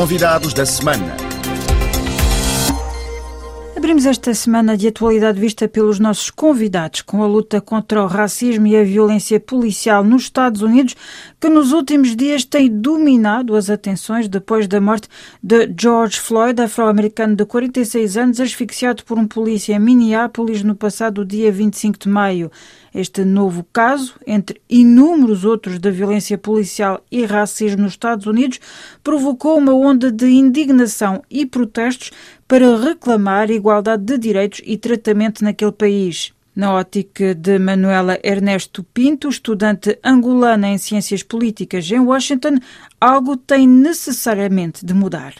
Convidados da semana. Abrimos esta semana de atualidade vista pelos nossos convidados com a luta contra o racismo e a violência policial nos Estados Unidos, que nos últimos dias tem dominado as atenções depois da morte de George Floyd, afro-americano de 46 anos, asfixiado por um polícia em Minneapolis no passado dia 25 de maio. Este novo caso, entre inúmeros outros da violência policial e racismo nos Estados Unidos, provocou uma onda de indignação e protestos para reclamar igualdade de direitos e tratamento naquele país. Na ótica de Manuela Ernesto Pinto, estudante angolana em Ciências Políticas em Washington, algo tem necessariamente de mudar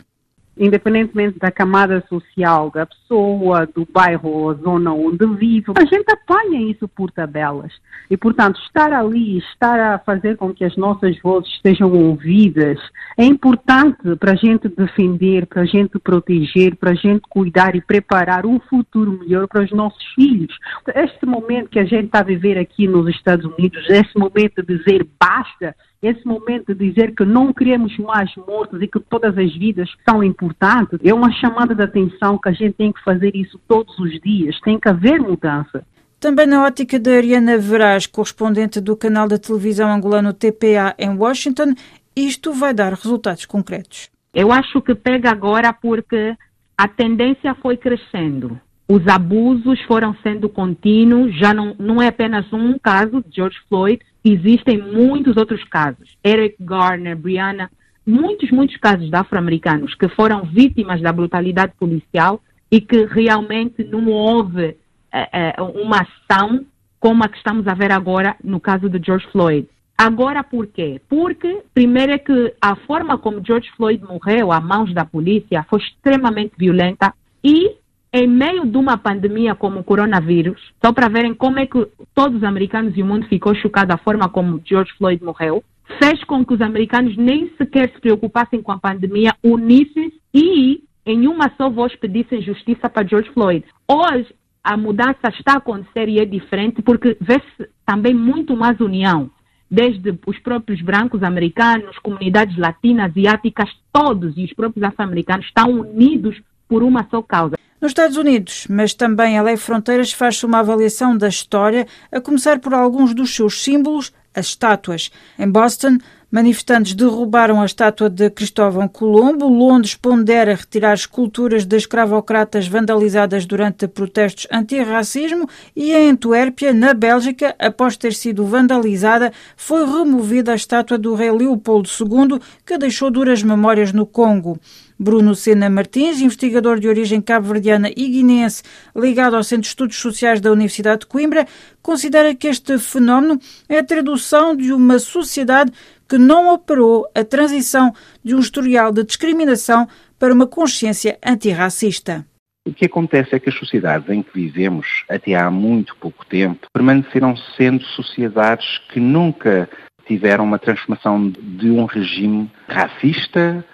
independentemente da camada social, da pessoa, do bairro ou zona onde vive, a gente apanha isso por tabelas. E, portanto, estar ali, estar a fazer com que as nossas vozes sejam ouvidas, é importante para a gente defender, para a gente proteger, para a gente cuidar e preparar um futuro melhor para os nossos filhos. Este momento que a gente está a viver aqui nos Estados Unidos, esse momento de dizer basta, esse momento de dizer que não queremos mais mortos e que todas as vidas são importantes, é uma chamada de atenção que a gente tem que fazer isso todos os dias. Tem que haver mudança. Também na ótica da Ariana Veraz, correspondente do canal da televisão angolano TPA em Washington, isto vai dar resultados concretos. Eu acho que pega agora porque a tendência foi crescendo. Os abusos foram sendo contínuos, já não, não é apenas um caso de George Floyd, existem muitos outros casos. Eric Garner, Brianna, muitos, muitos casos de afro-americanos que foram vítimas da brutalidade policial e que realmente não houve é, é, uma ação como a que estamos a ver agora no caso de George Floyd. Agora por quê? Porque, primeiro, é que a forma como George Floyd morreu a mãos da polícia foi extremamente violenta e em meio de uma pandemia como o coronavírus, só para verem como é que todos os americanos e o mundo ficou chocado da forma como George Floyd morreu, fez com que os americanos nem sequer se preocupassem com a pandemia, unissem e em uma só voz pedissem justiça para George Floyd. Hoje a mudança está a acontecer e é diferente porque vê-se também muito mais união. Desde os próprios brancos americanos, comunidades latinas, asiáticas, todos e os próprios afro-americanos estão unidos por uma só causa. Nos Estados Unidos, mas também a Lei Fronteiras faz uma avaliação da história, a começar por alguns dos seus símbolos, as estátuas. Em Boston, Manifestantes derrubaram a estátua de Cristóvão Colombo. Londres pondera retirar esculturas de escravocratas vandalizadas durante protestos antirracismo. E em Antuérpia, na Bélgica, após ter sido vandalizada, foi removida a estátua do rei Leopoldo II, que deixou duras memórias no Congo. Bruno Sena Martins, investigador de origem cabo-verdiana e guineense, ligado ao Centro de Estudos Sociais da Universidade de Coimbra, considera que este fenómeno é a tradução de uma sociedade que não operou a transição de um historial de discriminação para uma consciência antirracista. O que acontece é que as sociedades em que vivemos, até há muito pouco tempo, permaneceram sendo sociedades que nunca tiveram uma transformação de um regime racista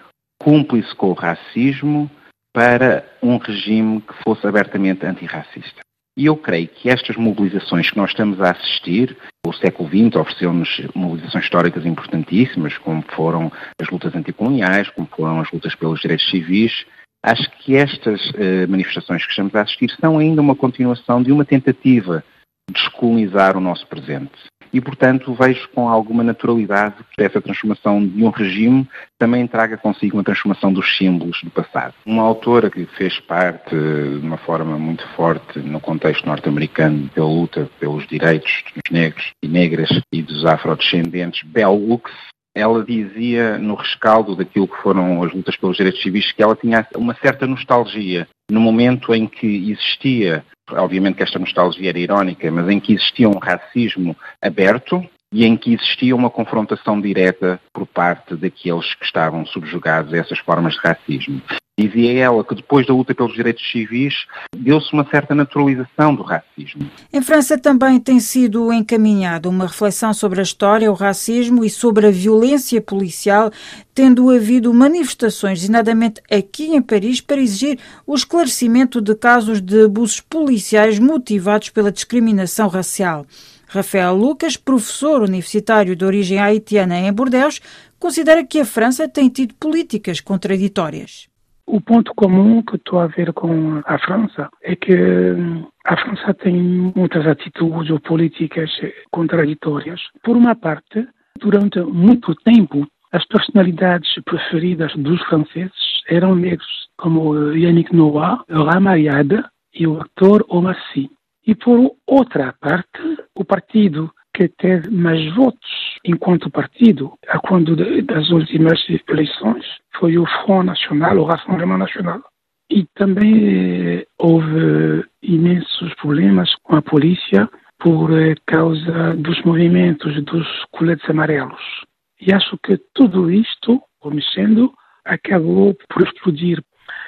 cúmplice com o racismo para um regime que fosse abertamente antirracista. E eu creio que estas mobilizações que nós estamos a assistir, o século XX ofereceu-nos mobilizações históricas importantíssimas, como foram as lutas anticoloniais, como foram as lutas pelos direitos civis. Acho que estas eh, manifestações que estamos a assistir são ainda uma continuação de uma tentativa de descolonizar o nosso presente e, portanto, vejo com alguma naturalidade que essa transformação de um regime também traga consigo uma transformação dos símbolos do passado. Uma autora que fez parte de uma forma muito forte no contexto norte-americano pela luta pelos direitos dos negros e negras e dos afrodescendentes, Bell Hooks, ela dizia no rescaldo daquilo que foram as lutas pelos direitos civis que ela tinha uma certa nostalgia no momento em que existia obviamente que esta nostalgia era irónica, mas em que existia um racismo aberto e em que existia uma confrontação direta por parte daqueles que estavam subjugados a essas formas de racismo. Dizia ela que depois da luta pelos direitos civis deu-se uma certa naturalização do racismo. Em França também tem sido encaminhada uma reflexão sobre a história, o racismo e sobre a violência policial, tendo havido manifestações, designadamente aqui em Paris, para exigir o esclarecimento de casos de abusos policiais motivados pela discriminação racial. Rafael Lucas, professor universitário de origem haitiana em Bordeaux, considera que a França tem tido políticas contraditórias. O ponto comum que estou a ver com a França é que hum, a França tem muitas atitudes ou políticas contraditórias. Por uma parte, durante muito tempo, as personalidades preferidas dos franceses eram negros, como Yannick Noah, Ramayad e o ator Omar Sy. E por outra parte, o partido que teve mais votos enquanto partido, a quando das últimas eleições, foi o Front Nacional, o Rassemblement Nacional. E também eh, houve imensos problemas com a polícia por eh, causa dos movimentos dos coletes amarelos. E acho que tudo isto, mexendo, acabou por explodir.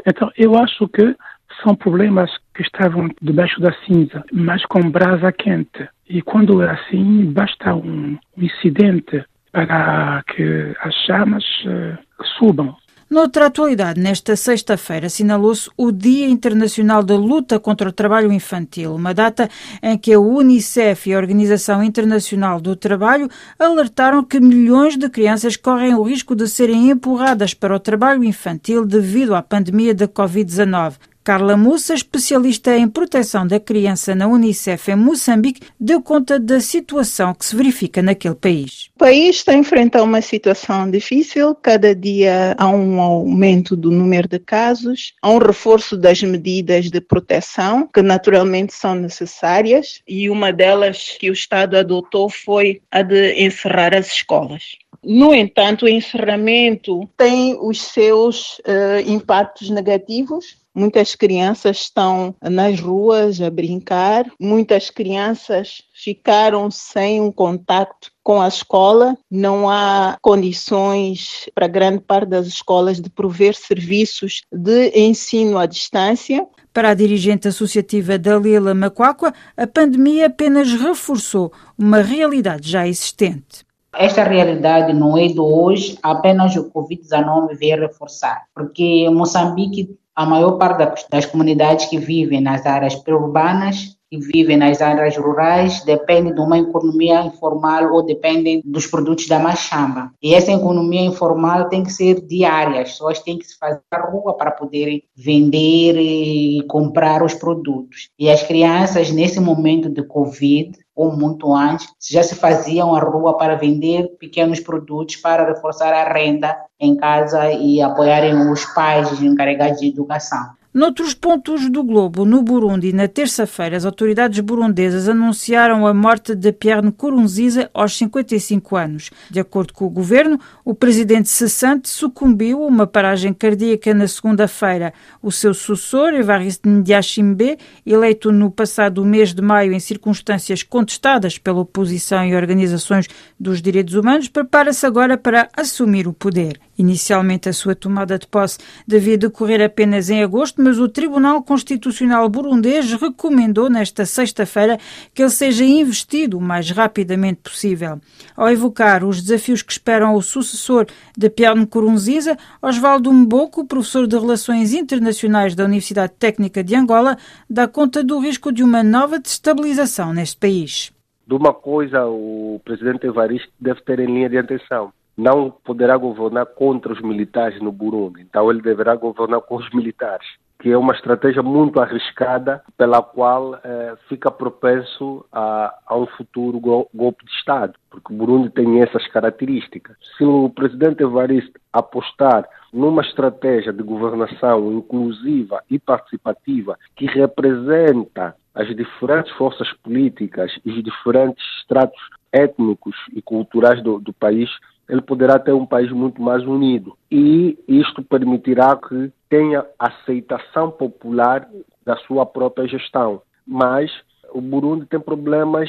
Então, eu acho que são problemas que estavam debaixo da cinza, mas com brasa quente. E quando é assim, basta um incidente para que as chamas uh, subam. Noutra atualidade, nesta sexta-feira assinalou-se o Dia Internacional da Luta contra o Trabalho Infantil, uma data em que a Unicef e a Organização Internacional do Trabalho alertaram que milhões de crianças correm o risco de serem empurradas para o trabalho infantil devido à pandemia da Covid-19. Carla Mussa, especialista em proteção da criança na Unicef em Moçambique, deu conta da situação que se verifica naquele país. O país está a enfrentar uma situação difícil, cada dia há um aumento do número de casos, há um reforço das medidas de proteção, que naturalmente são necessárias, e uma delas que o Estado adotou foi a de encerrar as escolas. No entanto, o encerramento tem os seus uh, impactos negativos, Muitas crianças estão nas ruas a brincar, muitas crianças ficaram sem um contato com a escola, não há condições para grande parte das escolas de prover serviços de ensino à distância. Para a dirigente associativa Dalila Macuacua, a pandemia apenas reforçou uma realidade já existente. Esta realidade não é de hoje, apenas o Covid-19 veio reforçar, porque Moçambique a maior parte das comunidades que vivem nas áreas pré-urbanas e vivem nas áreas rurais depende de uma economia informal ou dependem dos produtos da machamba. E essa economia informal tem que ser diária, as pessoas têm que se fazer à rua para poderem vender e comprar os produtos. E as crianças, nesse momento de Covid, ou muito antes, já se faziam à rua para vender pequenos produtos para reforçar a renda em casa e apoiarem os pais encarregados de educação. Noutros pontos do globo, no Burundi, na terça-feira, as autoridades burundesas anunciaram a morte de Pierre Nkurunziza aos 55 anos. De acordo com o governo, o presidente cessante sucumbiu a uma paragem cardíaca na segunda-feira. O seu sucessor, Evariste Ndiachimbe, eleito no passado mês de maio em circunstâncias contestadas pela oposição e organizações dos direitos humanos, prepara-se agora para assumir o poder. Inicialmente, a sua tomada de posse devia decorrer apenas em agosto, mas o Tribunal Constitucional burundês recomendou nesta sexta-feira que ele seja investido o mais rapidamente possível. Ao evocar os desafios que esperam o sucessor de Pierre Nkurunziza, Osvaldo Mboko, professor de Relações Internacionais da Universidade Técnica de Angola, dá conta do risco de uma nova destabilização neste país. De uma coisa, o presidente Evaristo deve ter em linha de atenção não poderá governar contra os militares no Burundi. Então ele deverá governar com os militares, que é uma estratégia muito arriscada pela qual eh, fica propenso a, a, um futuro golpe de Estado, porque o Burundi tem essas características. Se o presidente Evaristo apostar numa estratégia de governação inclusiva e participativa que representa as diferentes forças políticas e os diferentes estratos étnicos e culturais do, do país, ele poderá ter um país muito mais unido. E isto permitirá que tenha aceitação popular da sua própria gestão. Mas o Burundi tem problemas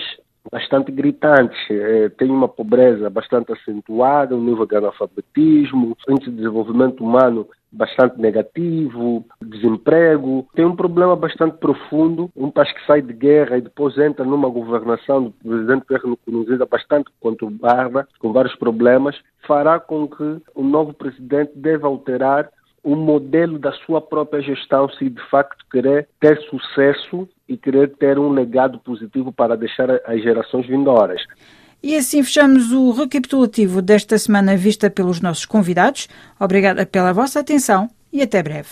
bastante gritantes. É, tem uma pobreza bastante acentuada, um nível de analfabetismo, índice de desenvolvimento humano bastante negativo, desemprego. Tem um problema bastante profundo. Um país que sai de guerra e depois entra numa governação do presidente Pierre Nkurunziza bastante conturbada, com vários problemas, fará com que o novo presidente deva alterar o modelo da sua própria gestão se de facto querer ter sucesso e querer ter um legado positivo para deixar as gerações vindouras. E assim fechamos o recapitulativo desta semana vista pelos nossos convidados. Obrigada pela vossa atenção e até breve.